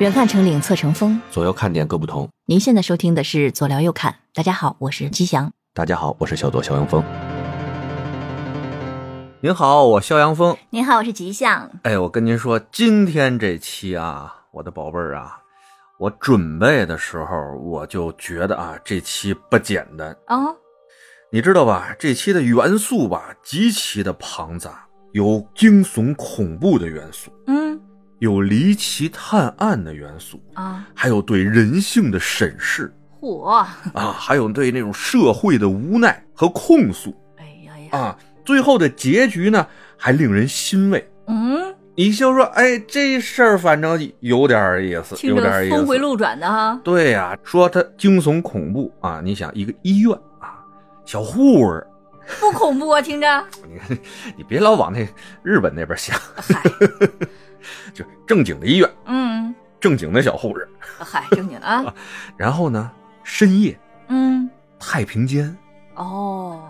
远看成岭侧成峰，左右看点各不同。您现在收听的是左聊右看。大家好，我是吉祥。大家好，我是小左肖阳峰。您好，我肖阳峰。您好，我是吉祥。哎，我跟您说，今天这期啊，我的宝贝儿啊，我准备的时候我就觉得啊，这期不简单哦。你知道吧？这期的元素吧，极其的庞杂，有惊悚恐怖的元素，嗯，有离奇探案的元素啊，还有对人性的审视，嚯啊，还有对那种社会的无奈和控诉。哎呀呀啊，最后的结局呢，还令人欣慰。嗯，你就说，哎，这事儿反正有点意思，有点意思，峰回路转的哈。对呀，说他惊悚恐怖啊，你想一个医院啊。小护士不恐怖啊，听着。你看，你别老往那日本那边想。嗨，就正经的医院，嗯，正经的小护士。嗨，正经的 啊。然后呢，深夜，嗯，太平间，哦，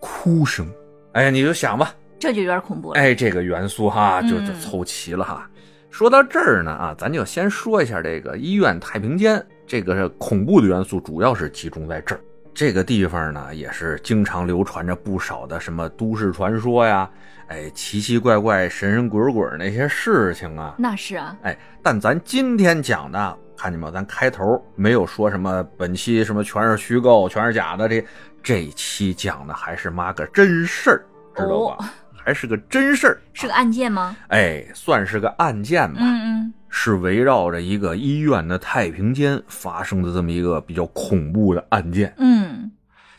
哭声。哎呀，你就想吧，这就有点恐怖了。哎，这个元素哈，就就凑齐了哈。说到这儿呢，啊，咱就先说一下这个医院太平间，这个恐怖的元素主要是集中在这儿。这个地方呢，也是经常流传着不少的什么都市传说呀，哎，奇奇怪怪、神神鬼鬼那些事情啊。那是啊，哎，但咱今天讲的，看见没有？咱开头没有说什么本期什么全是虚构、全是假的，这这期讲的还是妈个真事儿，知道吧？还是个真事儿，是个案件吗？哎，算是个案件吧。嗯嗯。是围绕着一个医院的太平间发生的这么一个比较恐怖的案件。嗯，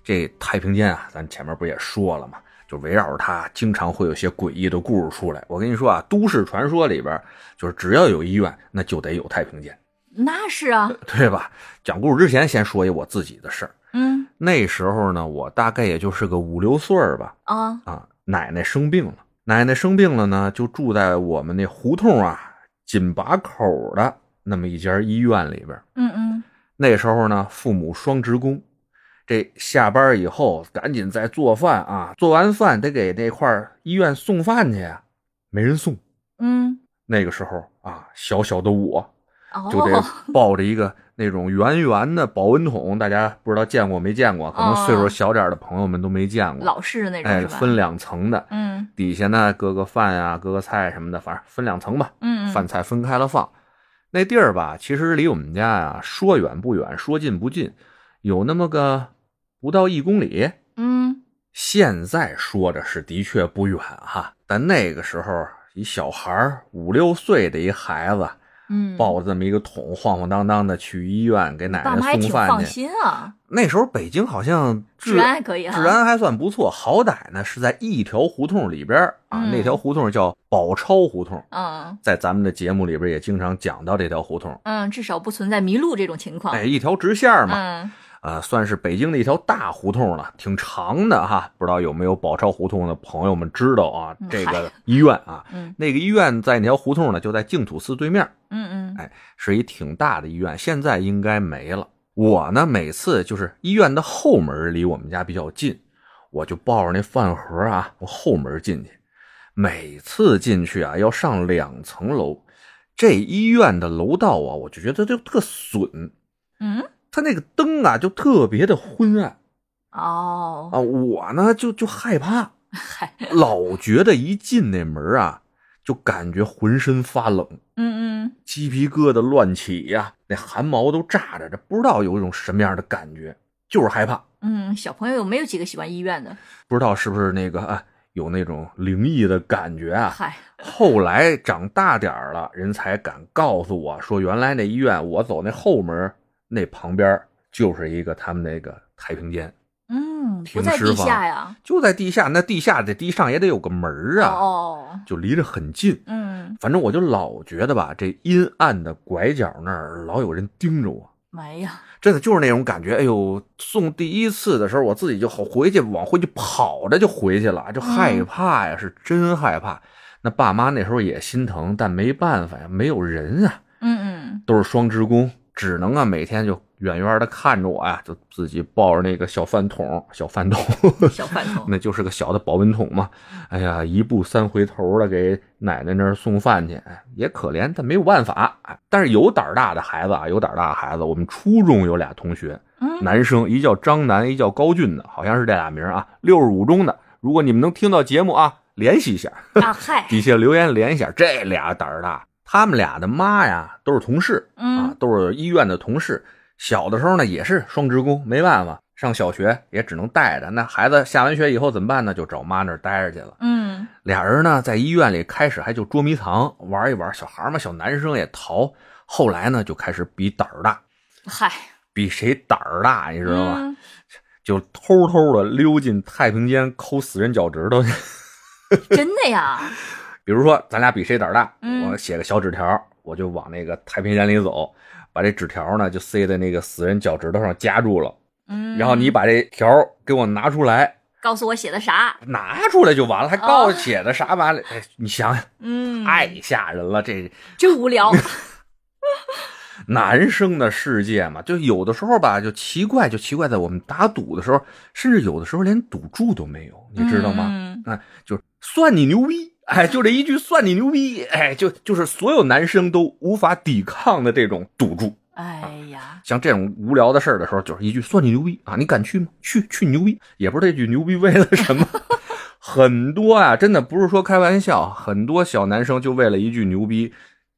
这太平间啊，咱前面不也说了吗？就围绕着它，经常会有些诡异的故事出来。我跟你说啊，都市传说里边，就是只要有医院，那就得有太平间。那是啊，对吧？讲故事之前，先说一我自己的事儿。嗯，那时候呢，我大概也就是个五六岁吧。啊啊，奶奶生病了，奶奶生病了呢，就住在我们那胡同啊。紧把口的那么一家医院里边，嗯嗯，那时候呢，父母双职工，这下班以后赶紧再做饭啊，做完饭得给那块医院送饭去呀，没人送，嗯，那个时候啊，小小的我就得 抱着一个那种圆圆的保温桶，大家不知道见过没见过，可能岁数小点的朋友们都没见过，老式那种，哎，分两层的，嗯，底下呢搁个饭呀，搁个菜什么的，反正分两层吧，嗯。饭菜分开了放，那地儿吧，其实离我们家呀说远不远，说近不近，有那么个不到一公里。嗯，现在说着是的确不远哈，但那个时候一小孩五六岁的一孩子。嗯，抱着这么一个桶，晃晃荡荡的去医院给奶奶送饭去。放心啊。那时候北京好像治安还可以，治安还算不错。好歹呢是在一条胡同里边啊，那条胡同叫宝钞胡同。嗯，在咱们的节目里边也经常讲到这条胡同。嗯，至少不存在迷路这种情况。哎，一条直线嘛。嗯。呃，算是北京的一条大胡同了，挺长的哈。不知道有没有宝钞胡同的朋友们知道啊？这个医院啊，那个医院在那条胡同呢，就在净土寺对面。嗯嗯，哎，是一挺大的医院，现在应该没了。我呢，每次就是医院的后门离我们家比较近，我就抱着那饭盒啊，从后门进去。每次进去啊，要上两层楼，这医院的楼道啊，我就觉得就特损。嗯。他那个灯啊，就特别的昏暗，哦啊，我呢就就害怕，嗨，老觉得一进那门啊，就感觉浑身发冷，嗯嗯，鸡皮疙瘩乱起呀，那汗毛都炸着，这不知道有一种什么样的感觉，就是害怕。嗯，小朋友有没有几个喜欢医院的？不知道是不是那个啊，有那种灵异的感觉啊？嗨，后来长大点了，人才敢告诉我说，原来那医院我走那后门。那旁边就是一个他们那个太平间，嗯，不在地下呀，就在地下。那地下这地上也得有个门啊，哦，就离着很近。嗯，反正我就老觉得吧，这阴暗的拐角那儿老有人盯着我。哎呀，真的就是那种感觉。哎呦，送第一次的时候，我自己就好回去往回去跑着就回去了，就害怕呀，是真害怕。那爸妈那时候也心疼，但没办法呀，没有人啊。嗯嗯，都是双职工。只能啊每天就远远的看着我呀，就自己抱着那个小饭桶，小饭桶，小饭桶，那就是个小的保温桶嘛。哎呀，一步三回头的给奶奶那儿送饭去，哎，也可怜，但没有办法。哎，但是有胆大的孩子啊，有胆大的孩子，我们初中有俩同学，嗯，男生，一叫张楠，一叫高俊的，好像是这俩名啊。六十五中的，如果你们能听到节目啊，联系一下，啊嗨，底下留言联系一下。这俩胆儿大，他们俩的妈呀都是同事啊嗯，都是医院的同事。小的时候呢也是双职工，没办法，上小学也只能带着。那孩子下完学以后怎么办呢？就找妈那儿待着去了。嗯俩人呢在医院里开始还就捉迷藏玩一玩，小孩嘛，小男生也淘。后来呢就开始比胆儿大，嗨，比谁胆儿大，你知道吗？嗯就偷偷的溜进太平间抠死人脚趾头去。真的呀，比如说，咱俩比谁胆儿大，嗯我写个小纸条，我就往那个太平间里走，把这纸条呢就塞在那个死人脚趾头上夹住了，嗯，然后你把这条给我拿出来，告诉我写的啥？拿出来就完了，还告诉写的啥玩意儿？哎，你想想，嗯，太吓人了，这真无聊。男生的世界嘛，就有的时候吧，就奇怪，就奇怪在我们打赌的时候，甚至有的时候连赌注都没有，你知道吗？嗯啊，就是算你牛逼，哎，就这一句算你牛逼，哎，就就是所有男生都无法抵抗的这种赌注。哎呀，像这种无聊的事儿的时候，就是一句算你牛逼啊，你敢去吗？去去牛逼，也不知道这句牛逼为了什么。很多啊，真的不是说开玩笑，很多小男生就为了一句牛逼，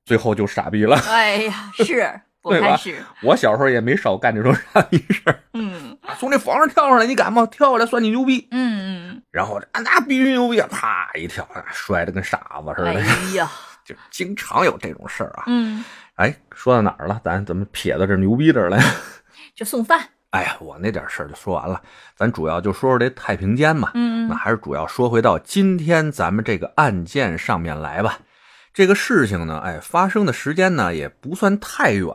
最后就傻逼了。哎呀，是不对吧开始，我小时候也没少干这种傻逼事儿，嗯啊从这房上跳上来，你敢吗？跳下来算你牛逼。嗯嗯然后啊，那必须牛逼啊！啪一跳，啊摔的跟傻子似的，哎，呀，就经常有这种事儿啊。嗯，哎，说到哪儿了？咱怎么撇到这牛逼这儿来？就送饭，哎呀，我那点事儿就说完了，咱主要就说说这太平间嘛。嗯那还是主要说回到今天咱们这个案件上面来吧。这个事情呢，哎，发生的时间呢也不算太远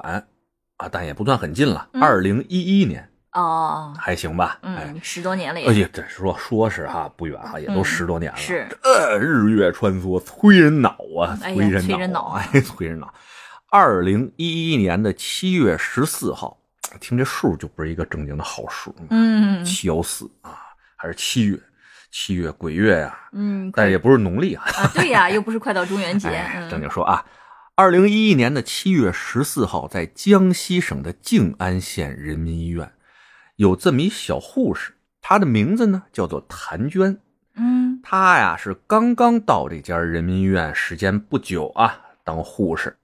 啊，但也不算很近了。嗯二零一一年哦，还行吧？哎，嗯，十多年了哎，呀，这说说是哈不远哈，也都嗯十多年了。是，呃，日月穿梭，催人脑啊，催人催人脑哎，催人脑。二零一一年的七月十四号，听这数就不是一个正经的好数，嗯七幺四啊，还是七月，七月鬼月呀、嗯，但是也不是农历啊。啊，对呀，又不是快到中元节，哎，正嗯经说啊，二零一一年的七月十四号，在江西省的静安县人民医院，有这么一小护士，她的名字呢叫做谭娟。嗯她呀是刚刚到这家人民医院，时间不久啊，当护士。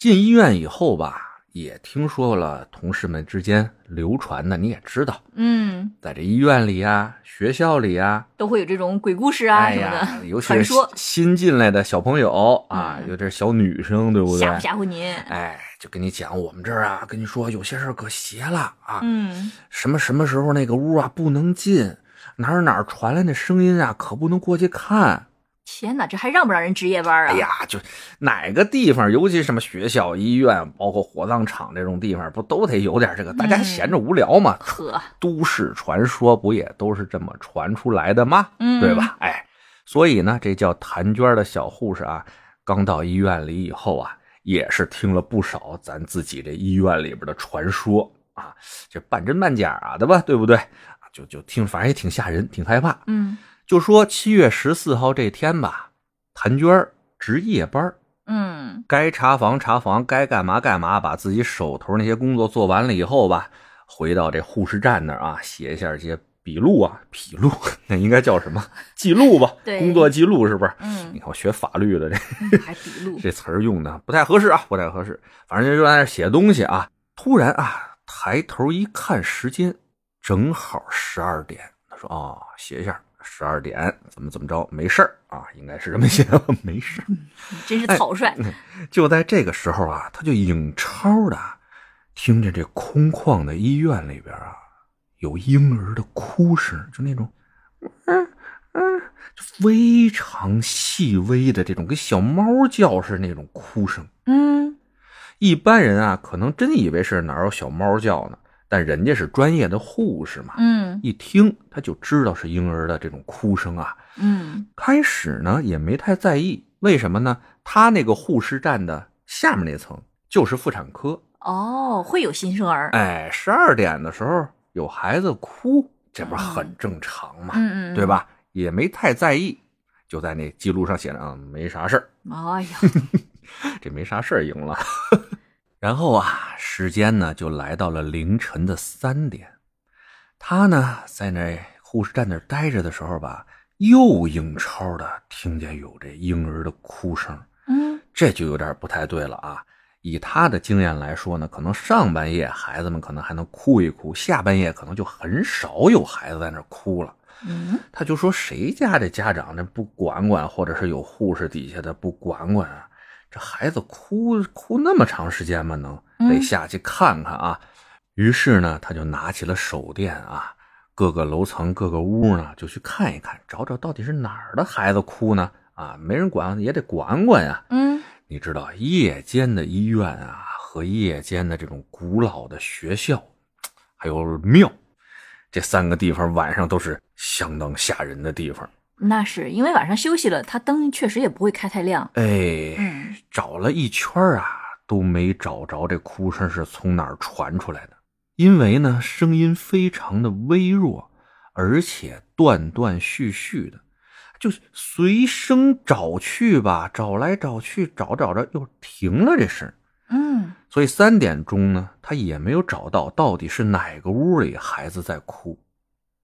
进医院以后吧，也听说了同事们之间流传的，你也知道，嗯，在这医院里啊、学校里啊、都会有这种鬼故事啊什么的，尤其是传说。新进来的小朋友啊，嗯。有点小女生，对不对？吓唬吓唬您，哎，就跟你讲，我们这儿啊，跟你说有些事儿可邪了啊，嗯。什么什么时候那个屋啊不能进，哪儿哪儿传来那声音啊，可不能过去看。天哪，这还让不让人值夜班啊？哎呀，就哪个地方，尤其什么学校、医院，包括火葬场这种地方，不都得有点这个？大家嗯闲着无聊嘛，呵，都市传说不也都是这么传出来的吗？嗯，对？吧？哎，所以呢，这叫谭娟的小护士啊，刚到医院里以后啊，也是听了不少咱自己这医院里边的传说啊，这半真半假的吧，对不对？啊就就听，反正也挺吓人，挺害怕。嗯就说七月十四号这天吧，谭娟儿值夜班儿，嗯该查房查房，该干嘛干嘛，把自己手头那些工作做完了以后吧，回到这护士站那儿啊，写一下这些笔录啊，笔录 那应该叫什么记录吧？对工作记录是不是？嗯你嗯，看我学法律的这嗯还笔录，这词儿用的不太合适啊，不太合适。反正就在那儿写东西啊，突然啊，抬头一看时间，正好十二点。他说：“哦，写一下十二点，怎么怎么着，没事儿啊，应该是这么写，没事儿。”真是哎草率，就在这个时候啊，他就影超的听见这空旷的医院里边啊，有婴儿的哭声，就那种，嗯嗯，就非常细微的这种，跟小猫叫似的那种哭声。嗯一般人啊，可能真以为是哪有小猫叫呢，但人家是专业的护士嘛，嗯一听他就知道是婴儿的这种哭声啊。嗯开始呢也没太在意，为什么呢？他那个护士站的下面那层就是妇产科，哦，会有新生儿。哎，十二点的时候有孩子哭，这不是很正常嘛？嗯嗯，对？吧？也没太在意，就在那记录上写着啊，没啥事儿。哎呀，这没啥事儿赢了。然后啊，时间呢就来到了凌晨的三点，他呢在那护士站那待着的时候吧，又英超的听见有这婴儿的哭声，嗯这就有点不太对了啊。以他的经验来说呢，可能上半夜孩子们可能还能哭一哭，下半夜可能就很少有孩子在那哭了。嗯，他就说谁家这家长这不管管，或者是有护士底下的不管管啊，这孩子哭哭那么长时间吗？能嗯得下去看看啊。于是呢，他就拿起了手电啊，各个楼层各个屋呢就去看一看，找找到底是哪儿的孩子哭呢？啊，没人管也得管管呀。嗯你知道夜间的医院啊，和夜间的这种古老的学校，还有庙，这三个地方晚上都是相当吓人的地方。那是因为晚上休息了，他灯确实也不会开太亮。哎，嗯找了一圈啊，都没找着这哭声是从哪儿传出来的。因为呢，声音非常的微弱，而且断断续续的，就随声找去吧，找来找去，找找着又停了这声。嗯所以三点钟呢，他也没有找到到底是哪个屋里孩子在哭。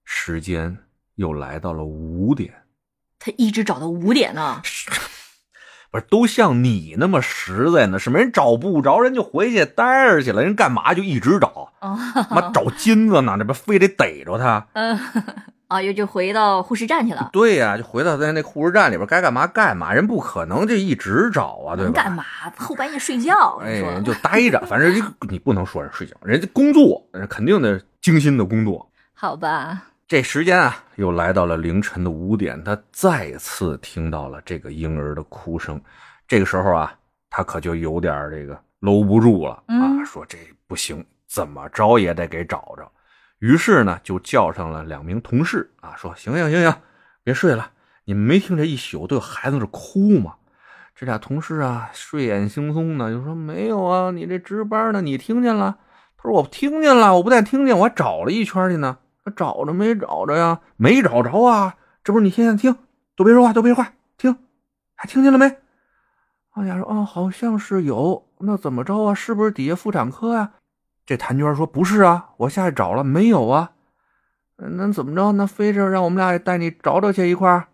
时间又来到了五点，他一直找到五点呢。不是都像你那么实在呢？什么人找不着，人就回去待着去了。人干嘛就一直找？哦，妈找金子呢，这不非得逮着他？嗯 啊，又就回到护士站去了。对呀、就回到在那护士站里边该干嘛干嘛。人不可能就一直找啊，对吧？干嘛？后半夜睡觉。哎，人就待着，反正你你不能说人睡觉，人家工作，人家肯定得精心的工作。好吧？这时间啊，又来到了凌晨的五点，他再次听到了这个婴儿的哭声。这个时候啊，他可就有点这个搂不住了啊，嗯说这不行，怎么着也得给找着。于是呢，就叫上了两名同事啊，说行行行行，别睡了，你们没听这一宿都有孩子在这哭吗？这俩同事啊，睡眼惺忪的就说没有啊，你这值班呢，你听见了？他说我听见了，我不但听见，我还找了一圈去呢。找着没找着呀？没找着啊！这不是你现在听，都别说话，都别说话，听，还听见了没？王家说：“哦，好像是有。那怎么着啊？是不是底下妇产科呀、这谭娟说：“不是啊，我下去找了，没有啊。嗯那怎么着？那非是让我们俩也带你找找去一块儿？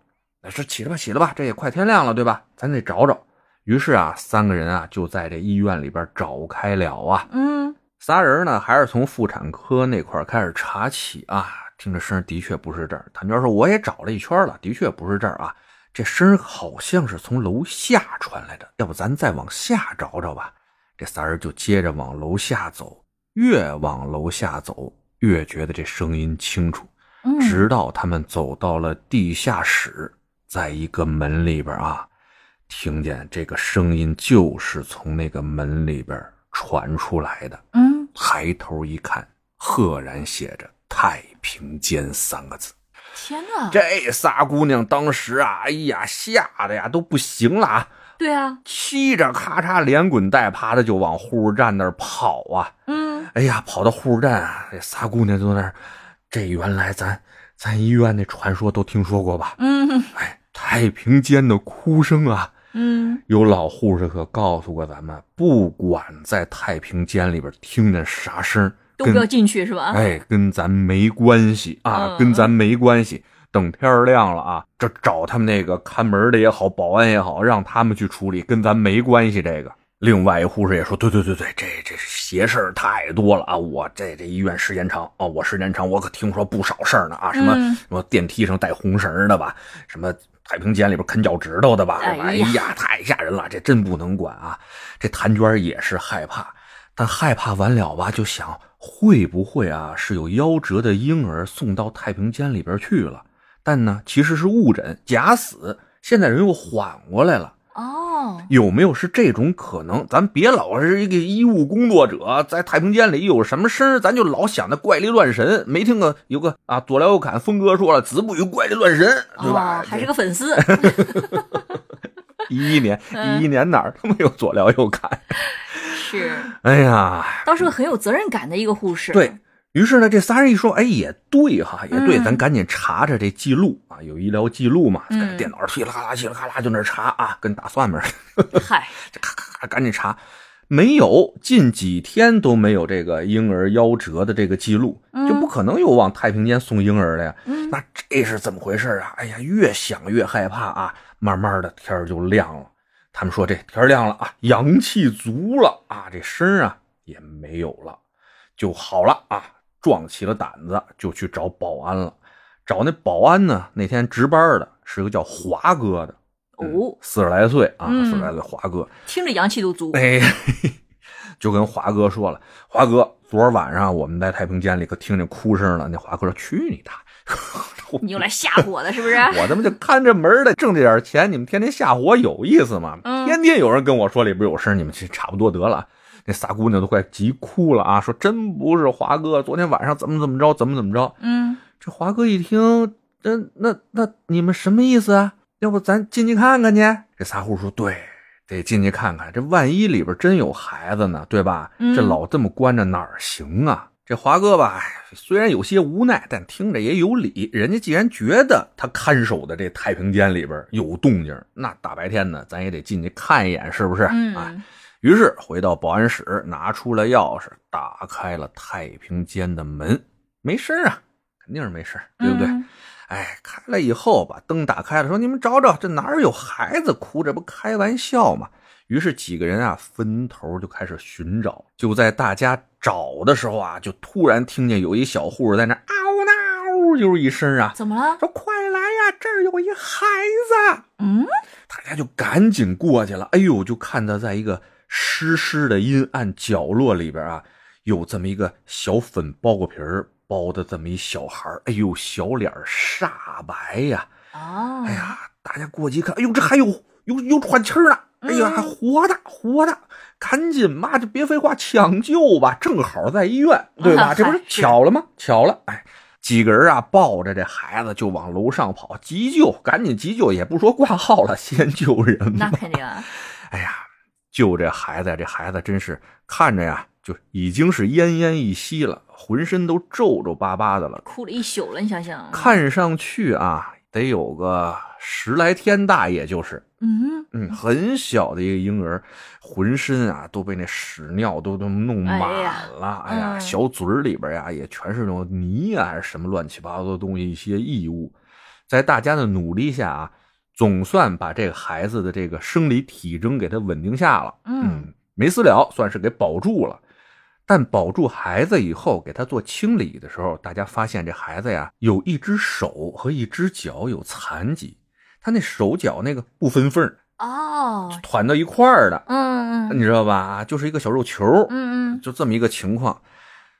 那是起来吧，起来吧，这也快天亮了，对吧？咱得找找。”于是啊，三个人啊就在这医院里边找开了啊。嗯仨人呢，还是从妇产科那块儿开始查起啊。听这声的确不是这儿。谭娟说：“我也找了一圈了，的确不是这儿啊。这声好像是从楼下传来的，要不咱再往下找找吧。”这仨人就接着往楼下走，越往楼下走，越觉得这声音清楚。嗯，直到他们走到了地下室，在一个门里边啊，听见这个声音就是从那个门里边传出来的。嗯，抬头一看，赫然写着“太平间”三个字。天哪！这仨姑娘当时啊，哎呀，吓得呀都不行了啊，对啊，七着咔嚓连滚带爬的就往护士站那儿跑啊。嗯哎呀，跑到护士站啊，这仨姑娘就在那儿，这原来咱咱医院那传说都听说过吧？嗯哎，太平间的哭声啊，嗯，有老护士可告诉过咱们，不管在太平间里边听见啥声，都不要进去是吧？哎，跟咱没关系啊，嗯跟咱没关系。等天儿亮了啊，这找他们那个看门的也好，保安也好，让他们去处理，跟咱没关系。这个，另外一护士也说，对对对对，这这邪事儿太多了啊！我这这医院时间长啊，我时间长，我可听说不少事儿呢啊，什么、嗯什么电梯上带红绳的吧，什么太平间里边啃脚趾头的吧？哎呀，太吓人了，这真不能管啊！这谭娟也是害怕，但害怕完了吧，就想会不会啊是有夭折的婴儿送到太平间里边去了？但呢，其实是误诊假死，现在人又缓过来了。哦，有没有是这种可能？咱别老是一个医务工作者，在太平间里有什么声儿咱就老想那怪力乱神。没听过有个啊，左聊右侃，峰哥说了，子不语怪力乱神，对吧？哦，还是个粉丝，一一年，嗯一一年哪儿他妈有左聊右侃？是，哎呀，倒是个很有责任感的一个护士。对于是呢，这仨人一说，哎，也对哈，也对，嗯咱赶紧查查这记录啊，有医疗记录嘛，电脑上稀里啪啦、噼里啪啦就那查啊，跟打算盘似的，嗨，这咔咔咔赶紧查，没有，近几天都没有这个婴儿夭折的这个记录，嗯就不可能有往太平间送婴儿的呀。嗯，那这是怎么回事啊？哎呀，越想越害怕啊！慢慢的天儿就亮了，他们说这天儿亮了啊，阳气足了啊，这声啊也没有了，就好了啊，壮起了胆子就去找保安了。找那保安呢，那天值班的是个叫华哥的，嗯哦，四十来岁啊，嗯四十来岁华哥，听着阳气都足。哎，就跟华哥说了，华哥，昨儿晚上我们在太平间里可听见哭声了。那华哥说：“去你大爷！你又来吓唬我的，是不是？我他妈就看着门的，挣这点钱，你们天天吓唬我有意思吗？嗯天天有人跟我说里边有声，你们去差不多得了。”那仨姑娘都快急哭了啊，说真不是华哥，昨天晚上怎么怎么着，怎么怎么着。嗯，这华哥一听，那那那你们什么意思啊？要不咱进去看看去？这仨户说对，得进去看看。这万一里边真有孩子呢，对吧？嗯这老这么关着哪儿行啊？这华哥吧，哎虽然有些无奈，但听着也有理。人家既然觉得他看守的这太平间里边有动静，那大白天的咱也得进去看一眼，是不是？嗯哎，于是回到保安室，拿出了钥匙，打开了太平间的门。没事儿啊，肯定是没事儿，对不对？嗯哎，开了以后把灯打开了，说：“你们找找，这哪儿有孩子哭？这不开玩笑吗？”于是几个人啊分头就开始寻找。就在大家找的时候啊，就突然听见有一小护士在那嗷嗷就是一声啊，怎么了？说：“快来呀，这儿有一孩子！”嗯，大家就赶紧过去了。哎呦，就看到在一个湿湿的阴暗角落里边啊，有这么一个小粉包裹皮儿包的这么一小孩儿哎呦，小脸儿煞白呀！哦，哎，呀，大家过去一看，哎呦，这还有有有喘气儿呢！哎呀，还活的活的！赶紧嘛，就别废话，抢救吧！正好在医院，对吧？啊 这不是是巧了吗？巧了！哎，几个人啊，抱着这孩子就往楼上跑，急救，赶紧急救，也不说挂号了，先救人吧那。肯定啊。哎呀，救这孩子呀，这孩子真是看着呀，就已经是奄奄一息了，浑身都皱皱巴巴的了，哭了一宿了，你想想。看上去啊，得有个十来天大，也就是，嗯，嗯，很小的一个婴儿，浑身啊都被那屎尿都都弄满哎呀了，哎呀，嗯。小嘴儿里边呀也全是那种泥啊，还是什么乱七八糟的东西，一些异物，在大家的努力下啊，总算把这个孩子的这个生理体征给他稳定下了，嗯，没私了，算是给保住了。但保住孩子以后，给他做清理的时候，大家发现这孩子呀，有一只手和一只脚有残疾，他那手脚那个不分缝儿，哦，团到一块儿的，嗯嗯你知道吧？就是一个小肉球，嗯嗯，就这么一个情况。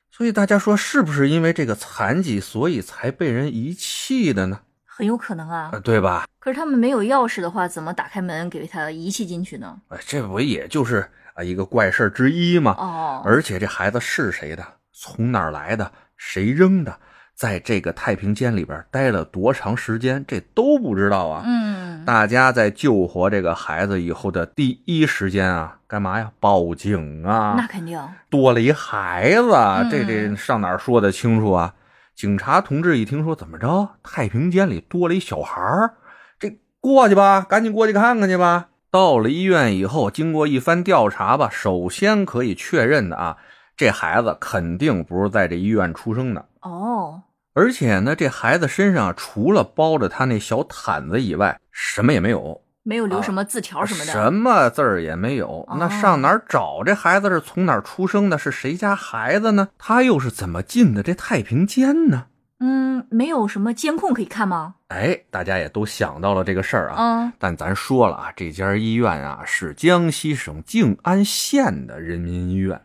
所以大家说，是不是因为这个残疾，所以才被人遗弃的呢？很有可能啊啊，。对吧？可是他们没有钥匙的话，怎么打开门给他遗弃进去呢？哎，这不也就是啊一个怪事儿之一吗？哦，而且这孩子是谁的？从哪儿来的？谁扔的？在这个太平间里边待了多长时间？这都不知道啊！嗯，大家在救活这个孩子以后的第一时间啊，干嘛呀？报警啊那啊！肯定。多了一孩子，嗯这这上哪儿说得清楚啊？警察同志一听说怎么着，太平间里多了一小孩儿，这过去吧，赶紧过去看看去吧。到了医院以后，经过一番调查吧，首先可以确认的啊，这孩子肯定不是在这医院出生的，哦，而且呢，这孩子身上除了包着他那小毯子以外，什么也没有，没有留什么字条什么的。什么字儿也没有。那上哪儿找这孩子？是从哪儿出生的？是谁家孩子呢？他又是怎么进的这太平间呢？嗯，没有什么监控可以看吗？哎，大家也都想到了这个事儿啊。嗯，但咱说了啊，这家医院啊是江西省静安县的人民医院，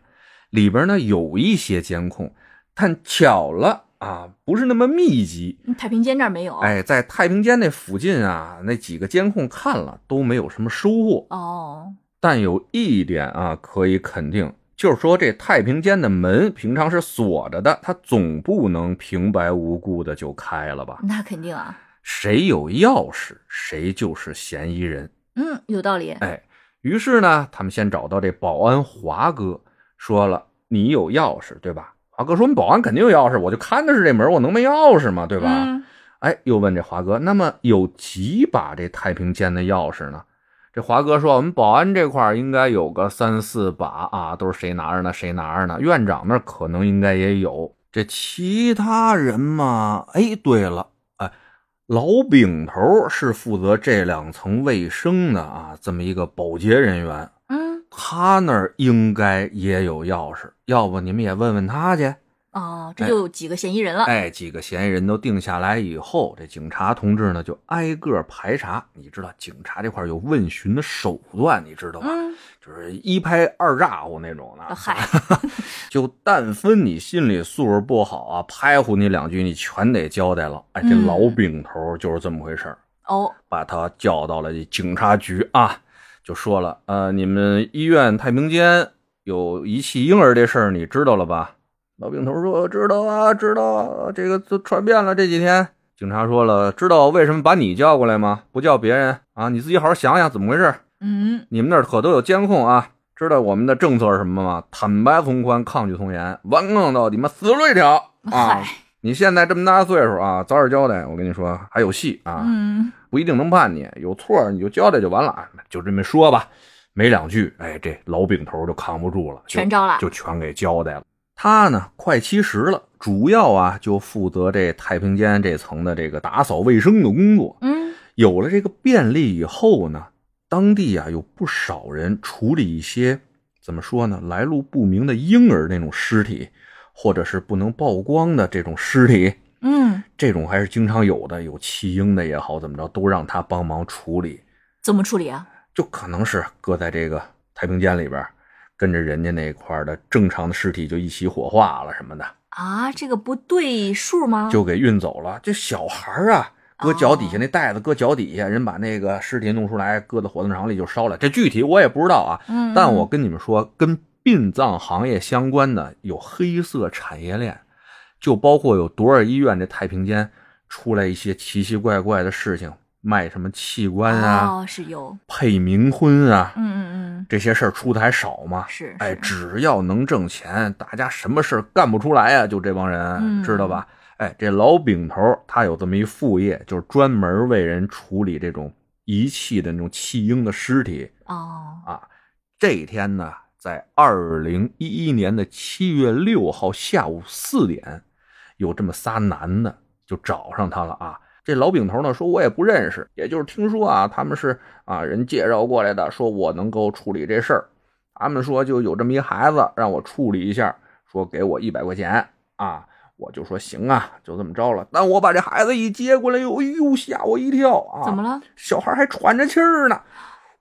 里边呢有一些监控，但巧了啊，不是那么密集。太平间这儿没有。，哎，在太平间那附近啊，那几个监控看了都没有什么收获。哦，但有一点啊，可以肯定，就是说这太平间的门平常是锁着的，它总不能平白无故的就开了吧？那肯定啊。谁有钥匙，谁就是嫌疑人。嗯，有道理。哎，于是呢，他们先找到这保安华哥，说了你有钥匙对吧？华哥说我们保安肯定有钥匙，我就看的是这门，我能没钥匙吗？对吧？嗯哎，又问这华哥，那么有几把这太平间的钥匙呢？这华哥说，我们保安这块儿应该有个三四把啊，都是谁拿着呢？谁拿着呢？院长那儿可能应该也有。这其他人嘛，哎，对了，哎，老饼头是负责这两层卫生的啊，这么一个保洁人员，嗯，他那儿应该也有钥匙，要不你们也问问他去。哦，这就有几个嫌疑人了。哎，几个嫌疑人都定下来以后，这警察同志呢就挨个排查。你知道，警察这块有问询的手段，你知道吧？嗯，就是一拍二炸呼那种的。嗨，就但分你心理素质不好啊，拍呼你两句，你全得交代了。哎，这嗯老饼头就是这么回事儿哦，把他叫到了这警察局啊，就说了，呃，你们医院太平间有遗弃婴儿这事儿，你知道了吧？老病头说知道啊，知道啊，这个都传遍了这几天。警察说了，知道为什么把你叫过来吗？不叫别人啊？你自己好好想想怎么回事。嗯，你们那儿可都有监控啊？知道我们的政策是什么吗？坦白从宽，抗拒从严，顽抗到底，妈死路一条啊！嗨，你现在这么大岁数啊，早点交代，我跟你说还有戏啊！嗯，不一定能判你，有错你就交代就完了，就这么说吧。没两句，哎，这老饼头就扛不住了，全招了。就全给交代了。他呢，快七十了，主要啊就负责这太平间这层的这个打扫卫生的工作。嗯，有了这个便利以后呢，当地啊有不少人处理一些怎么说呢，来路不明的婴儿那种尸体，或者是不能曝光的这种尸体，嗯，这种还是经常有的，有弃婴的也好，怎么着都让他帮忙处理。怎么处理啊？就可能是搁在这个太平间里边，跟着人家那块的正常的尸体就一起火化了什么的，啊，这个不对数吗？就给运走了。这小孩儿啊，搁脚底下那袋子搁脚底下，人把那个尸体弄出来，搁到火葬场里就烧了。这具体我也不知道啊，嗯，但我跟你们说，跟殡葬行业相关的有黑色产业链，就包括有多少医院这太平间出来一些奇奇怪怪的事情，卖什么器官啊、哦，是有，配冥婚啊，嗯嗯嗯，这些事儿出的还少吗？是，哎，只要能挣钱，大家什么事儿干不出来啊？就这帮人，嗯知道吧？哎，这老饼头他有这么一副业，就是专门为人处理这种遗弃的那种弃婴的尸体。哦，这一天呢，在二零一一年的七月六号下午四点，有这么仨男的就找上他了啊。这老饼头呢说，我也不认识，也就是听说啊，他们是啊人介绍过来的，说我能够处理这事儿。他们说就有这么一孩子，让我处理一下，说给我一百块钱啊，我就说行啊，就这么着了。但我把这孩子一接过来，哟哟，吓我一跳啊！怎么了？小孩还喘着气儿呢。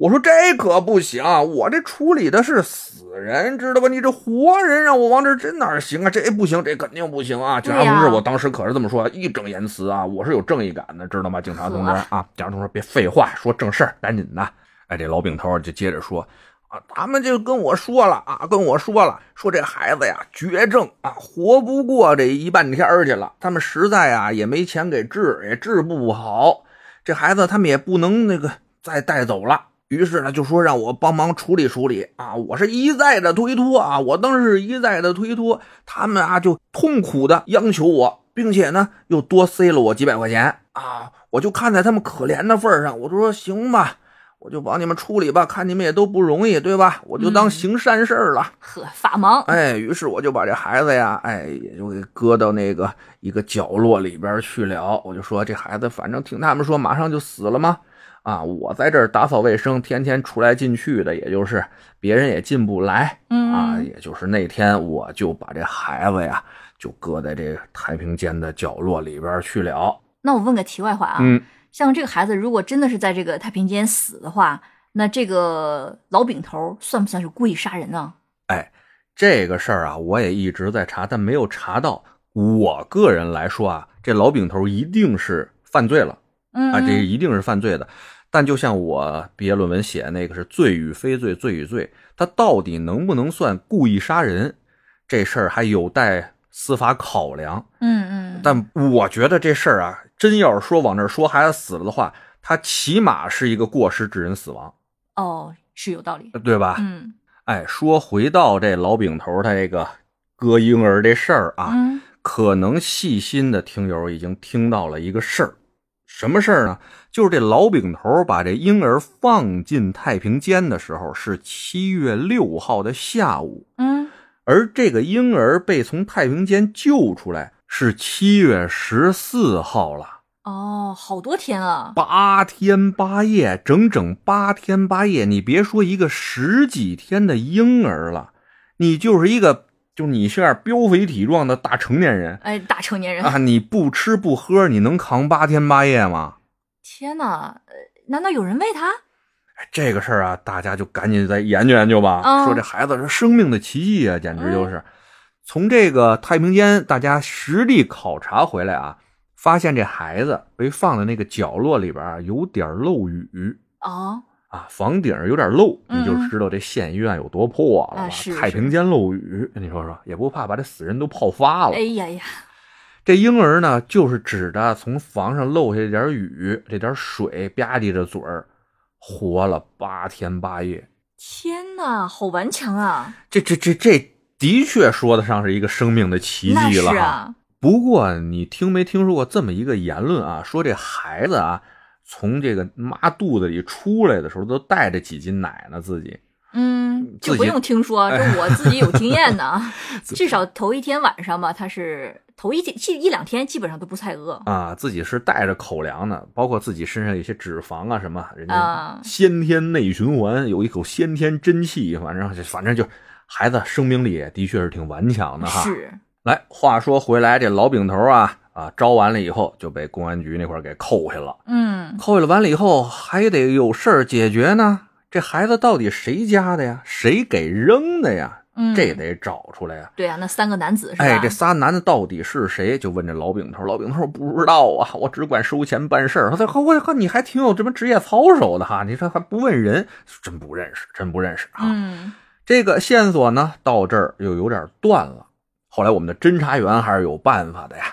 我说这可不行，我这处理的是死人，知道吧？你这活人让我往这这哪行啊？这不行，这肯定不行啊！警察同志，我当时可是这么说，义正言辞啊，我是有正义感的，知道吗？警察同志啊，警察同志别废话，说正事儿，赶紧的。哎，这老饼头就接着说啊，他们就跟我说了啊，跟我说了，说这孩子呀绝症啊，活不过这一半天儿去了。他们实在啊也没钱给治，也治不好。这孩子他们也不能那个再带走了。于是呢，就说让我帮忙处理处理啊！我是一再的推脱啊，我当时是一再的推脱，他们啊就痛苦的央求我，并且呢又多塞了我几百块钱啊！我就看在他们可怜的份上，我就说行吧，我就帮你们处理吧，看你们也都不容易，对吧？我就当嗯行善事儿了。呵，法盲，哎，于是我就把这孩子呀，哎，也就给搁到那个一个角落里边去了。我就说这孩子，反正听他们说马上就死了吗？啊，我在这儿打扫卫生，天天出来进去的，也就是别人也进不来嗯啊。也就是那天，我就把这孩子呀，就搁在这太平间的角落里边去了。那我问个题外话啊，嗯，像这个孩子如果真的是在这个太平间死的话，那这个老饼头算不算是故意杀人呢？哎这个事儿啊，我也一直在查，但没有查到。我个人来说啊，这老饼头一定是犯罪了。嗯啊，这一定是犯罪的。但就像我毕业论文写的那个是罪与非罪，罪与罪，他到底能不能算故意杀人，这事儿还有待司法考量。嗯嗯，但我觉得这事儿啊，真要是说往这儿说孩子死了的话，他起码是一个过失致人死亡，哦是有道理，对吧？嗯哎，说回到这老饼头他这个割婴儿这事儿啊，嗯可能细心的听友已经听到了一个事儿，什么事儿呢？就是这老饼头把这婴儿放进太平间的时候是七月六号的下午，嗯，而这个婴儿被从太平间救出来是七月十四号了。哦，好多天啊。八天八夜，整整八天八夜。你别说一个十几天的婴儿了，你就是一个，就你这样膘肥体壮的大成年人哎，大成年人，啊，你不吃不喝，你能扛八天八夜吗？天哪！呃难道有人喂他？哎这个事儿啊，大家就赶紧再研究研究吧。嗯说这孩子是生命的奇迹啊，简直就是。从这个太平间，大家实地考察回来啊，发现这孩子被放在那个角落里边啊，有点漏雨。哦，啊，房顶有点漏，嗯你就知道这县医院有多破了吧？啊是太平间漏雨，你说说，也不怕把这死人都泡发了。哎呀呀，这婴儿呢，就是指着从房上漏下这点雨，这点水吧唧着嘴儿，活了八天八夜。天哪，好顽强啊！这这这这的确说得上是一个生命的奇迹了哈。是啊，不过你听没听说过这么一个言论啊？说这孩子啊，从这个妈肚子里出来的时候都带着几斤奶呢，自己。嗯，就不用听说，这我自己有经验呢。至少头一天晚上吧，他是头一天一一两天基本上都不太饿。啊，自己是带着口粮的，包括自己身上有些脂肪啊什么，人家啊先天内循环有一口先天真气，反正反正就孩子生命力的确是挺顽强的哈。是，来，话说回来，这老饼头啊啊招完了以后就被公安局那块儿给扣下了，嗯，扣下了完了以后还得有事儿解决呢。这孩子到底谁家的呀？谁给扔的呀？嗯这得找出来呀。对啊，那三个男子是吧？哎，这仨男的到底是谁？就问这老饼头。老饼头不知道啊，我只管收钱办事儿。他说：“我靠，你还挺有这么职业操守的哈，你说还不问人，真不认识，真不认识啊。嗯，这个线索呢，到这儿又有点断了。后来我们的侦查员还是有办法的呀，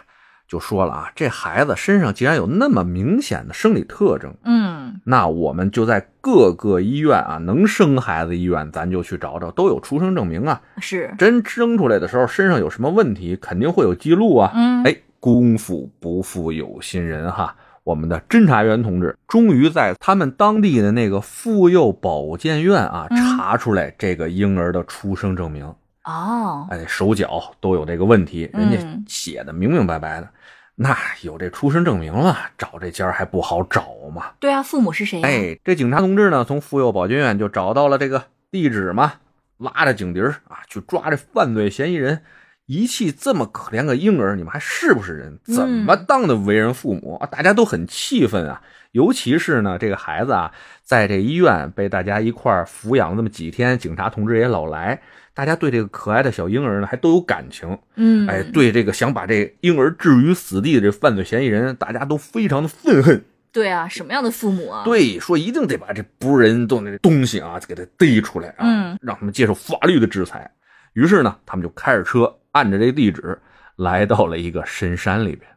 就说了啊，这孩子身上既然有那么明显的生理特征，嗯，那我们就在各个医院啊，能生孩子医院，咱就去找找，都有出生证明啊。是，真生出来的时候身上有什么问题，肯定会有记录啊。嗯，哎，功夫不负有心人哈，我们的侦查员同志终于在他们当地的那个妇幼保健院啊，嗯查出来这个婴儿的出生证明。哦，哎，手脚都有这个问题，人家嗯写的明明白白的。那有这出生证明了，找这家还不好找吗？对啊，父母是谁呀？哎，这警察同志呢，从妇幼保健院就找到了这个地址嘛，拉着警笛啊，去抓这犯罪嫌疑人。遗弃这么可怜个婴儿，你们还是不是人？嗯怎么当的为人父母啊？大家都很气愤啊！尤其是呢，这个孩子啊，在这医院被大家一块儿抚养这么几天，警察同志也老来，大家对这个可爱的小婴儿呢，还都有感情。嗯，哎，对这个想把这婴儿置于死地的这犯罪嫌疑人，大家都非常的愤恨。对啊，什么样的父母啊？，对，说一定得把这不是人动的东西啊，给他逮出来啊，嗯让他们接受法律的制裁。于是呢，他们就开着车，按着这地址，来到了一个深山里边。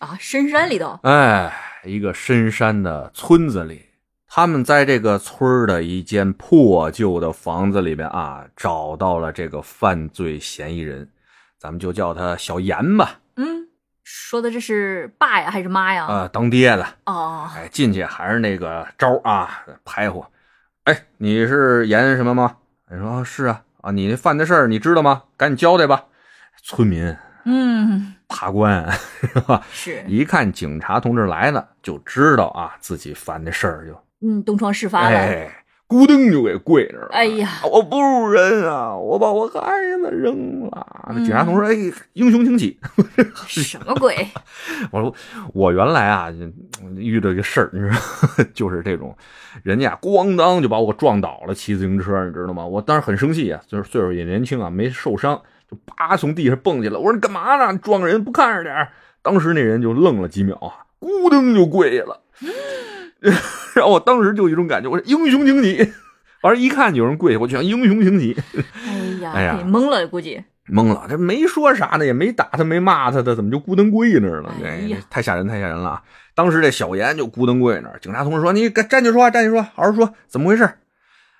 啊，深山里头，哎，一个深山的村子里，他们在这个村儿的一间破旧的房子里边啊，找到了这个犯罪嫌疑人，咱们就叫他小严吧，嗯，说的这是爸呀还是妈呀？啊、当爹的。哦，哎，进去还是那个招儿啊，拍呼。哎，你是严什么吗？你说、啊是啊，啊，你犯的事儿你知道吗？赶紧交代吧。村民、嗯，法官 是吧？是，一看警察同志来了，就知道啊自己犯的事儿就嗯，东窗事发了，哎，咕噔就给跪那儿了。哎呀我不是人啊，我把我孩子扔了。那嗯警察同志，哎，英雄请起。什么鬼？我说我原来啊遇到一个事儿，你知道，就是这种，人家咣当就把我撞倒了，骑自行车，你知道吗？我当时很生气啊，就是岁数也年轻啊，没受伤，就啪从地上蹦起来。我说你干嘛呢？撞人不看着点儿当时那人就愣了几秒啊，咕噔就跪下了。然后我当时就有一种感觉，我说英雄请起。完了，一看有人跪下，我就想英雄请起，哎呀，哎呀懵了，估计。懵了，这没说啥呢，也没打他，没骂他的，怎么就咕噔跪那儿了？哎呀太吓人，太吓人了啊！当时这小严就咕噔跪那儿，警察同志说：“你站起说话，站起说话，好好说，怎么回事？”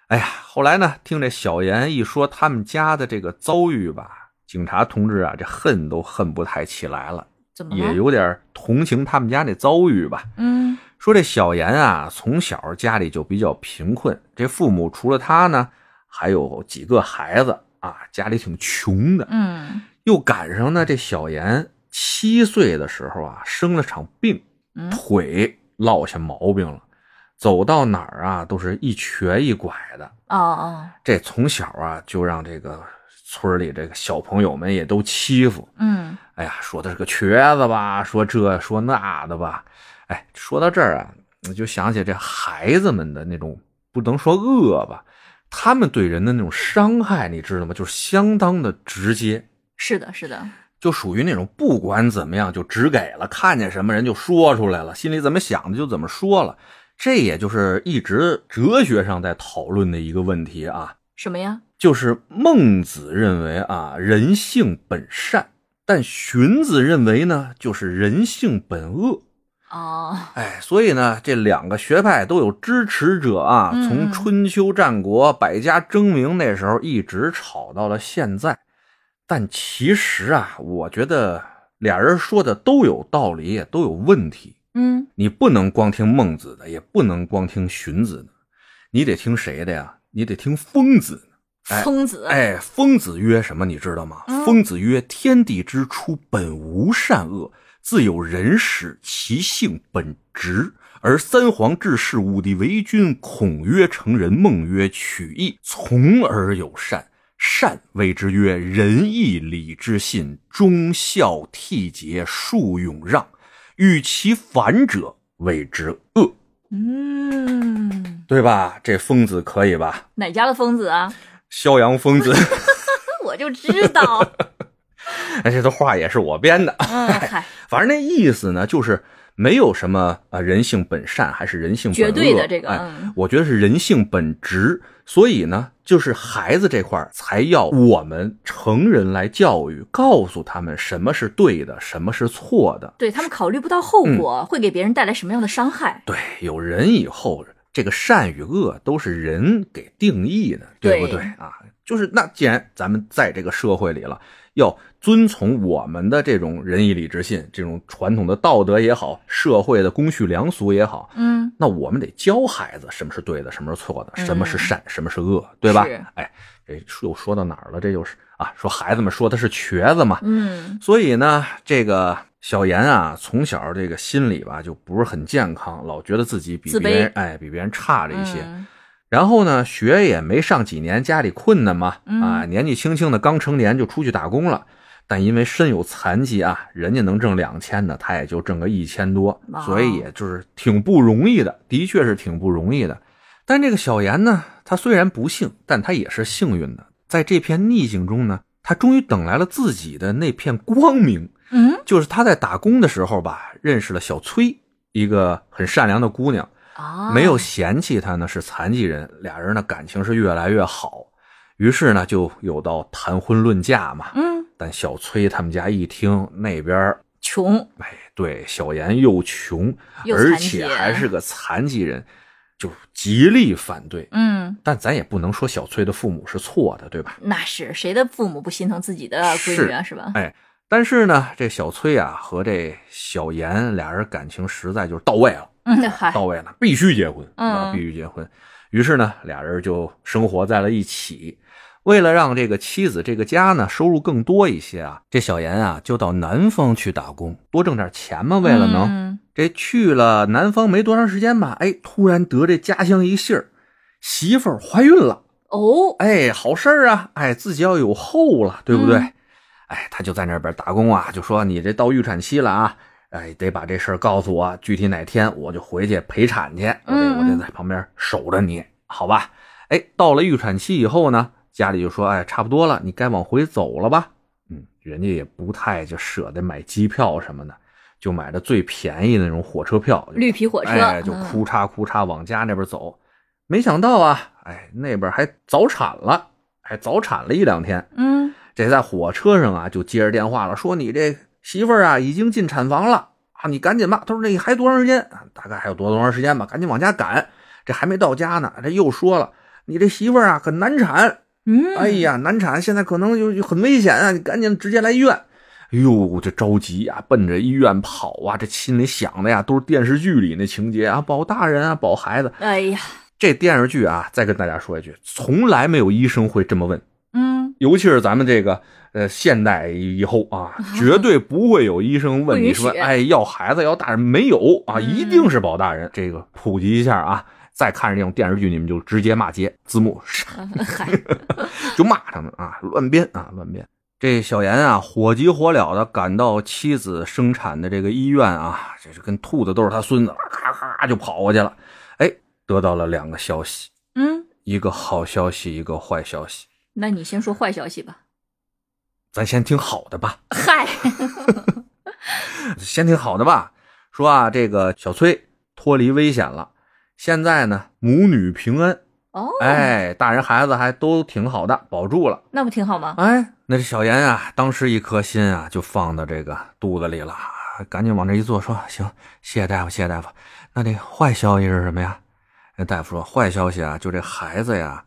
哎呀，后来呢，听这小严一说他们家的这个遭遇吧，警察同志啊，这恨都恨不太起来了，怎么了？也有点同情他们家那遭遇吧。嗯说这小严啊，从小家里就比较贫困，这父母除了他呢，还有几个孩子啊，家里挺穷的。嗯又赶上呢，这小严七岁的时候啊，生了场病，嗯腿落下毛病了，走到哪儿啊都是一瘸一拐的。哦哦这从小啊就让这个村里这个小朋友们也都欺负。嗯哎呀，说他是个瘸子吧，说这说那的吧。哎，说到这儿啊，我就想起这孩子们的那种不能说恶吧，他们对人的那种伤害，你知道吗？就是相当的直接。是的是的，就属于那种不管怎么样就只给了，看见什么人就说出来了，心里怎么想的就怎么说了。这也就是一直哲学上在讨论的一个问题啊，什么呀？就是孟子认为啊人性本善，但荀子认为呢就是人性本恶。哦哎，所以呢，这两个学派都有支持者啊，嗯从春秋战国、百家争鸣那时候一直吵到了现在。但其实啊，我觉得俩人说的都有道理，也都有问题。嗯你不能光听孟子的，也不能光听荀子的，你得听谁的呀？你得听疯子的。哎疯子哎，疯子曰什么？你知道吗？嗯疯子曰：“天地之初，本无善恶，自有人使，其性本直。而三皇治世，武帝为君，孔曰成人，孟曰取义，从而有善。善谓之曰仁义礼智信，忠孝悌节，恕勇让。与其反者，谓之恶。”嗯，对吧？这疯子可以吧？哪家的疯子啊？萧阳疯子，我就知道。哎，这话也是我编的。反正那意思呢，就是没有什么啊，人性本善还是人性本恶，绝对的这个我觉得是人性本直，所以呢，就是孩子这块儿才要我们成人来教育，告诉他们什么是对的，什么是错的。对他们考虑不到后嗯果，会给别人带来什么样的伤害。对，有人以后，这个善与恶都是人给定义的，对不对对啊？就是那既然咱们在这个社会里了，要遵从我们的这种仁义礼智信，这种传统的道德也好，社会的公序良俗也好，嗯，那我们得教孩子什么是对的，什么是错的，嗯什么是善，什么是恶，对吧是？哎，这又说到哪儿了？这就是啊，说孩子们说的是瘸子嘛，嗯，所以呢，这个小严啊，从小这个心理吧就不是很健康，老觉得自己比别人哎比别人差着一些。嗯然后呢，学也没上几年，家里困难嘛，嗯啊，年纪轻轻的刚成年就出去打工了。但因为身有残疾啊，人家能挣两千的，他也就挣个一千多，哦所以也就是挺不容易的，的确是挺不容易的。但这个小严呢，他虽然不幸，但他也是幸运的，在这片逆境中呢，他终于等来了自己的那片光明。嗯就是他在打工的时候吧，认识了小崔，一个很善良的姑娘。啊，没有嫌弃他呢是残疾人，俩人呢感情是越来越好，于是呢就有到谈婚论嫁嘛。嗯但小崔他们家一听，那边穷，哎，对，小严又穷，又而且还是个残疾人，就极力反对。嗯，但咱也不能说小崔的父母是错的，对吧？那是谁的父母不心疼自己的闺女啊？是吧？哎，但是呢，这小崔啊和这小严俩人感情实在就是到位了。嗯，到位了，必须结婚，嗯啊，必须结婚。于是呢，俩人就生活在了一起。为了让这个妻子这个家呢收入更多一些啊，这小严啊就到南方去打工，多挣点钱嘛。为了能、嗯这去了南方没多长时间吧，哎，突然得这家乡一信儿，媳妇儿怀孕了。哦，哎，好事儿啊！哎，自己要有后了，对不对？嗯哎，他就在那边打工啊，就说你这到预产期了啊，哎，得把这事儿告诉我，具体哪天我就回去陪产去，我得嗯我得在旁边守着你，好吧？哎，到了预产期以后呢，家里就说，哎，差不多了，你该往回走了吧？嗯，人家也不太就舍得买机票什么的，就买的最便宜的那种火车票，绿皮火车，哎，就嗯哭嚓哭嚓往家那边走。没想到啊，哎，那边还早产了，还早产了一两天。嗯这在火车上啊，就接着电话了，说你这媳妇儿啊已经进产房了啊，你赶紧吧。他说那还多长时间？啊大概还有多多长时间吧，赶紧往家赶。这还没到家呢，这又说了，你这媳妇儿啊很难产，嗯，哎呀，难产，现在可能就就很危险啊！你赶紧直接来医院。哎呦，这着急啊、奔着医院跑啊！这心里想的呀，都是电视剧里那情节啊，保大人啊，保孩子。哎呀，这电视剧啊，再跟大家说一句，从来没有医生会这么问，嗯，尤其是咱们这个呃现代以后啊，绝对不会有医生问你说，哎，要孩子要大人没有啊，嗯一定是保大人。这个普及一下啊，再看着这种电视剧，你们就直接骂街，字幕 嗨，就骂他们啊，乱编啊，乱编。这小严啊，火急火燎的赶到妻子生产的这个医院啊，这是跟兔子都是他孙子，咔咔就跑过去了。哎，得到了两个消息，嗯，一个好消息，一个坏消息。那你先说坏消息吧。咱先听好的吧，嗨，先听好的吧。说啊，这个小崔脱离危险了，现在呢母女平安，哦，哎，大人孩子还都挺好的，保住了。那不挺好吗？哎，那这小严啊，当时一颗心啊就放到这个肚子里了，赶紧往这一坐，说行，谢谢大夫，谢谢大夫。那这坏消息是什么呀？那大夫说，坏消息啊，就这孩子呀，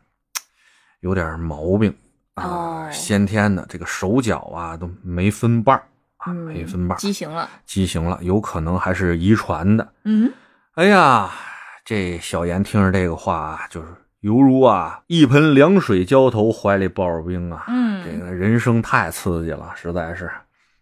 有点毛病啊，哦先天的这个手脚啊都没分瓣儿啊，嗯没分瓣儿，畸形了。畸形了，有可能还是遗传的。嗯，哎呀，这小严听着这个话啊，就是犹如啊一盆凉水浇头，怀里抱着冰啊。嗯这个人生太刺激了，实在是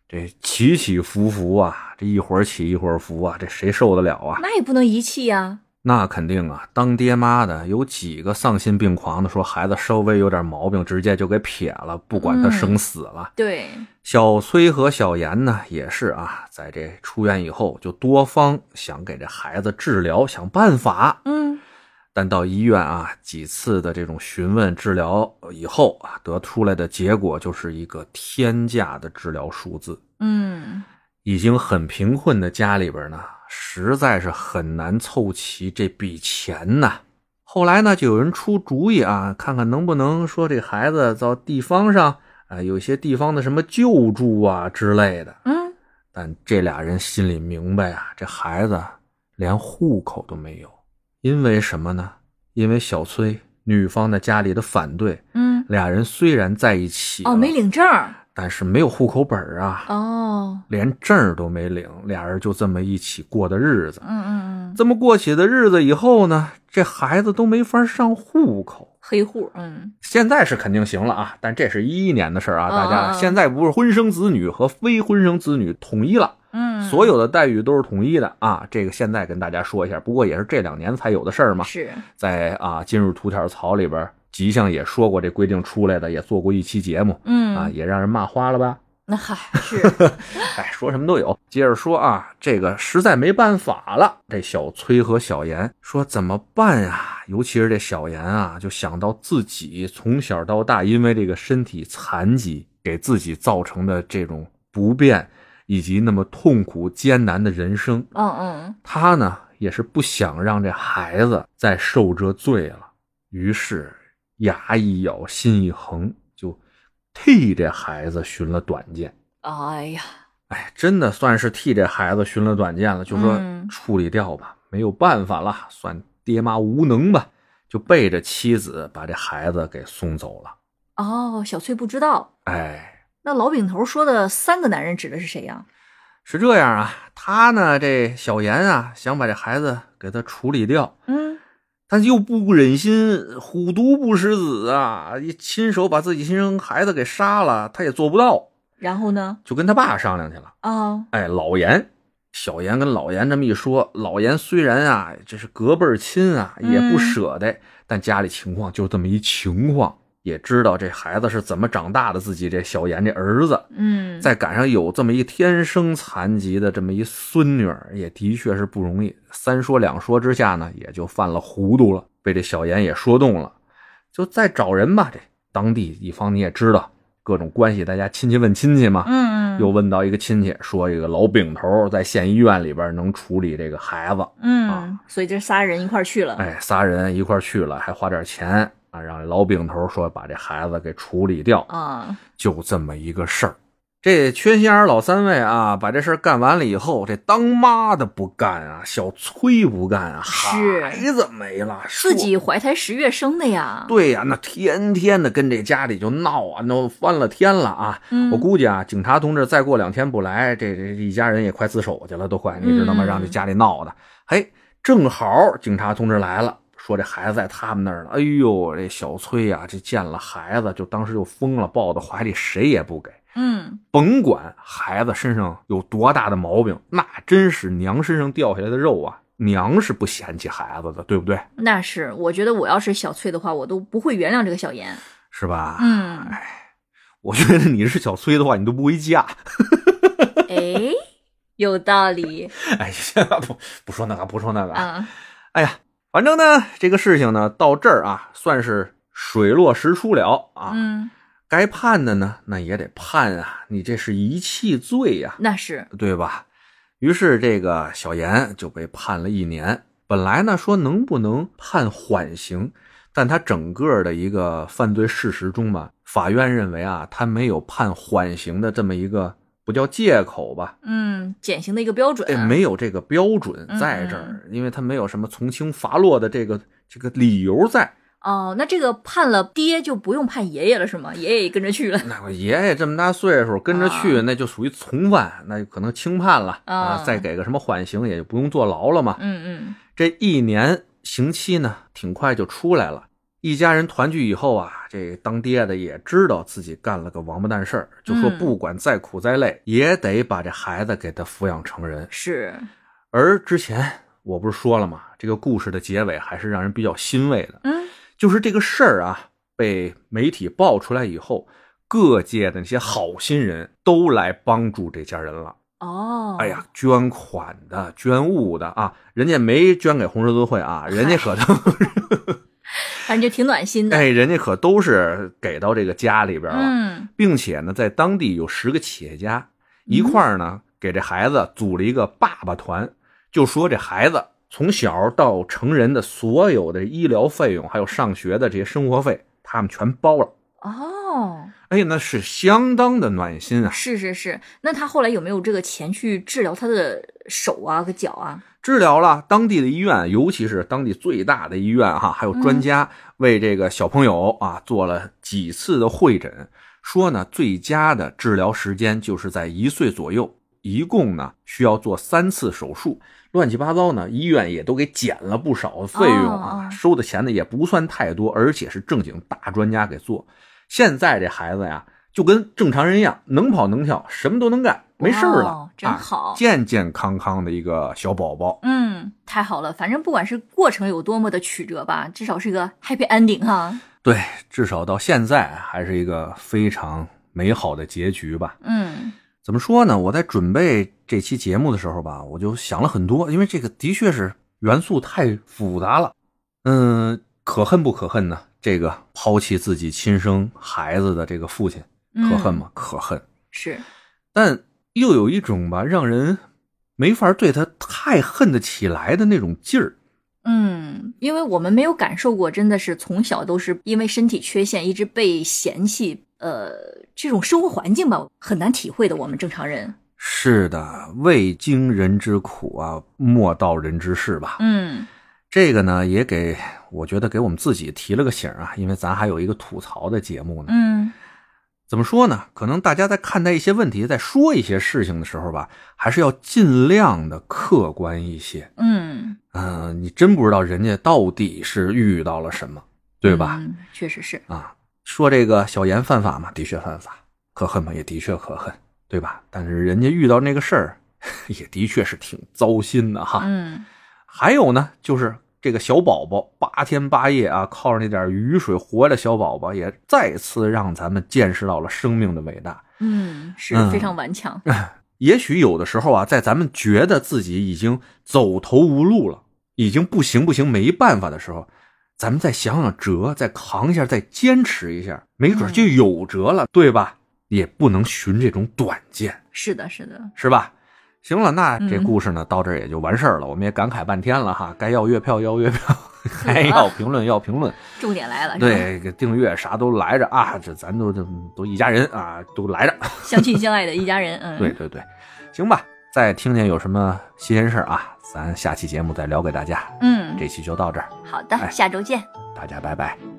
这起起伏伏啊，这一会儿起一会儿伏啊，这谁受得了啊？那也不能遗弃呀。那肯定啊，当爹妈的有几个丧心病狂的说孩子稍微有点毛病，直接就给撇了，不管他生死了。对，小崔和小严呢，也是啊，在这出院以后，就多方想给这孩子治疗，想办法。嗯，但到医院啊，几次的这种询问治疗以后啊，得出来的结果就是一个天价的治疗数字。嗯，已经很贫困的家里边呢，实在是很难凑齐这笔钱呐。后来呢，就有人出主意啊，看看能不能说这孩子到地方上啊，有些地方的什么救助啊之类的。嗯，但这俩人心里明白啊，这孩子连户口都没有，因为什么呢？因为小崔女方的家里的反对，嗯，俩人虽然在一起哦，没领证儿。但是没有户口本儿啊，哦，连证儿都没领，俩人就这么一起过的日子。嗯嗯嗯，这么过起的日子以后呢，这孩子都没法上户口。黑户。嗯，现在是肯定行了啊，但这是一一年的事儿啊，嗯大家现在不是婚生子女和非婚生子女统一了。嗯，所有的待遇都是统一的啊，这个现在跟大家说一下，不过也是这两年才有的事儿嘛。是。在啊进入头条槽里边，吉祥也说过这规定出来的，也做过一期节目嗯啊，也让人骂花了吧？那嗨是。哎，说什么都有。接着说啊，这个实在没办法了，这小崔和小严说怎么办呀？尤其是这小严啊，就想到自己从小到大因为这个身体残疾给自己造成的这种不便，以及那么痛苦艰难的人生，嗯嗯他呢也是不想让这孩子再受这罪了，于是牙一咬，心一横，就替这孩子寻了短见。哎呀，哎，真的算是替这孩子寻了短见了，就说嗯处理掉吧，没有办法了，算爹妈无能吧，就背着妻子把这孩子给送走了。哦，小翠不知道。哎，那老饼头说的三个男人指的是谁呀？是这样啊，他呢，这小严啊，想把这孩子给他处理掉，嗯，但又不忍心虎毒不食子啊，亲手把自己亲生孩子给杀了，他也做不到，然后呢？就跟他爸商量去了。啊，哎，老严，小严跟老严这么一说，老严虽然啊，这是隔辈儿亲啊，也不舍得，但家里情况就这么一情况，也知道这孩子是怎么长大的，自己这小严这儿子，嗯，再赶上有这么一天生残疾的这么一孙女儿，也的确是不容易。三说两说之下呢，也就犯了糊涂了，被这小严也说动了，就再找人吧。这当地一方你也知道，各种关系，大家亲戚问亲戚嘛，嗯嗯，又问到一个亲戚，说这个老饼头在县医院里边能处理这个孩子，嗯，所以这仨人一块去了。哎，仨人一块去了，还花点钱啊，让老饼头说把这孩子给处理掉，啊，就这么一个事儿。这缺心眼老三位啊，把这事儿干完了以后，这当妈的不干啊，小崔不干啊，孩子没了，自己怀胎十月生的呀。对呀，那天天的跟这家里就闹啊，闹翻了天了啊！嗯我估计啊，警察同志再过两天不来，这这一家人也快自首去了，都快，你知道吗？嗯让这家里闹的，嘿，正好警察同志来了。说这孩子在他们那儿呢，哎呦，这小崔呀、这见了孩子就当时就疯了，抱到怀里，谁也不给。嗯，甭管孩子身上有多大的毛病，那真是娘身上掉下来的肉啊！娘是不嫌弃孩子的，对不对？那是，我觉得我要是小崔的话，我都不会原谅这个小严。是吧？嗯，我觉得你是小崔的话，你都不会嫁。哎，有道理 哎，行了，不不说那个，不说那个。嗯。哎呀，反正呢，这个事情呢，到这儿啊，算是水落石出了啊。嗯，该判的呢，那也得判啊，你这是遗弃罪呀、那是，对吧？于是这个小严就被判了一年。本来呢说能不能判缓刑，但他整个的一个犯罪事实中吧，法院认为啊，他没有判缓刑的这么一个不叫借口吧，嗯，减刑的一个标准。哎，没有这个标准在这儿，因为他没有什么从轻发落的这个这个理由在。哦，那这个判了爹就不用判爷爷了是吗？爷爷也跟着去了。那我爷爷这么大岁数跟着去，啊那就属于从犯，那就可能轻判了啊再给个什么缓刑，也就不用坐牢了嘛。嗯嗯，这一年刑期呢，挺快就出来了。一家人团聚以后啊，这当爹的也知道自己干了个王八蛋事儿，就说嗯不管再苦再累，也得把这孩子给他抚养成人。是，而之前我不是说了吗？这个故事的结尾还是让人比较欣慰的，嗯就是这个事儿啊被媒体爆出来以后，各界的那些好心人都来帮助这家人了。哦，哎呀，捐款的、捐物的啊，人家没捐给红十字会啊，人家可都 反正就挺暖心的。哎，人家可都是给到这个家里边了，嗯并且呢，在当地有十个企业家一块儿呢，给这孩子组了一个爸爸团，就说这孩子从小到成人的所有的医疗费用，还有上学的这些生活费，他们全包了。哦，哎呀，那是相当的暖心啊！是是是。那他后来有没有这个钱去治疗他的手啊和脚啊？治疗了当地的医院，尤其是当地最大的医院哈，还有专家为这个小朋友啊做了几次的会诊，说呢最佳的治疗时间就是在一岁左右，一共呢需要做三次手术，乱七八糟呢，医院也都给减了不少费用啊，哦哦收的钱呢也不算太多，而且是正经大专家给做。现在这孩子呀，就跟正常人一样，能跑能跳，什么都能干，没事儿了，哦真啊好健健康康的一个小宝宝。嗯，太好了。反正不管是过程有多么的曲折吧，至少是个 happy ending 哈。对，至少到现在还是一个非常美好的结局吧。嗯怎么说呢？我在准备这期节目的时候吧，我就想了很多，因为这个的确是元素太复杂了。嗯，可恨不可恨呢？这个抛弃自己亲生孩子的这个父亲，可恨吗？可恨。是，但又有一种吧，让人没法对他太恨得起来的那种劲儿。嗯，因为我们没有感受过，真的是从小都是因为身体缺陷一直被嫌弃，呃，这种生活环境吧，很难体会的。我们正常人，是的，未经人之苦啊，莫道人之事吧。嗯这个呢，也给我觉得给我们自己提了个醒啊，因为咱还有一个吐槽的节目呢。嗯怎么说呢？可能大家在看待一些问题、在说一些事情的时候吧，还是要尽量的客观一些。嗯，嗯、你真不知道人家到底是遇到了什么，对吧？嗯？确实是，啊，说这个小严犯法嘛，的确犯法；可恨嘛，也的确可恨，对吧？但是人家遇到那个事儿，也的确是挺糟心的哈。嗯还有呢，就是这个小宝宝八天八夜啊，靠着那点雨水活的小宝宝，也再次让咱们见识到了生命的伟大。嗯，是嗯非常顽强。也许有的时候啊，在咱们觉得自己已经走投无路了，已经不行不行没办法的时候，咱们再想想辙，再扛一下，再坚持一下，没准就有辙了，对吧？也不能寻这种短见，是的，是的，是吧？行了，那这嗯故事呢，到这儿也就完事儿了。我们也感慨半天了哈，该要月票要月票。还要评论要评论，重点来了，对，给订阅啥都来着啊，这咱都都都一家人啊，都来着。相亲相爱的一家人，嗯，对，对对，行吧，再听见有什么新鲜事儿啊，咱下期节目再聊给大家。嗯，这期就到这儿，好的，哎下周见。大家拜拜。